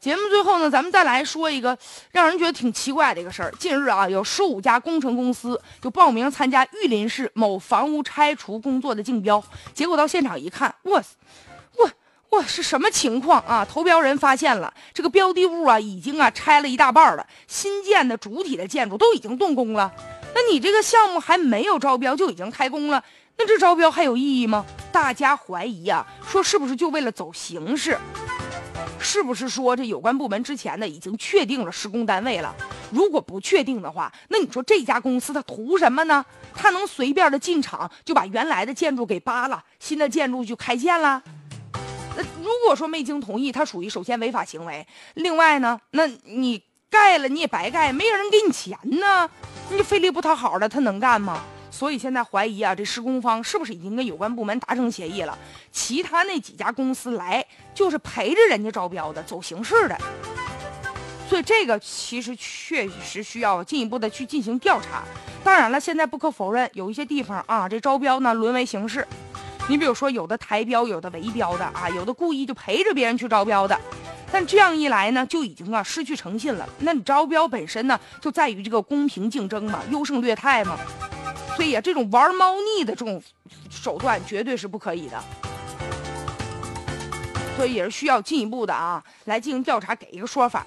节目最后呢，咱们再来说一个让人觉得挺奇怪的一个事儿。近日啊，有十五家工程公司就报名参加玉林市某房屋拆除工作的竞标，结果到现场一看，哇塞，哇哇是什么情况啊？投标人发现了这个标的物啊，已经啊拆了一大半了，新建的主体的建筑都已经动工了。那你这个项目还没有招标就已经开工了，那这招标还有意义吗？大家怀疑啊，说是不是就为了走形式？是不是说这有关部门之前呢已经确定了施工单位了？如果不确定的话，那你说这家公司它图什么呢？它能随便的进场就把原来的建筑给扒了，新的建筑就开建了？那如果说没经同意，它属于首先违法行为。另外呢，那你盖了你也白盖，没有人给你钱呢，你费力不讨好的，他能干吗？所以现在怀疑啊，这施工方是不是已经跟有关部门达成协议了？其他那几家公司来就是陪着人家招标的，走形式的。所以这个其实确实需要进一步的去进行调查。当然了，现在不可否认，有一些地方啊，这招标呢沦为形式。你比如说，有的台标，有的围标的啊，有的故意就陪着别人去招标的。但这样一来呢，就已经啊失去诚信了。那你招标本身呢，就在于这个公平竞争嘛，优胜劣汰嘛。所以啊，这种玩猫腻的这种手段绝对是不可以的。所以也是需要进一步的啊，来进行调查，给一个说法。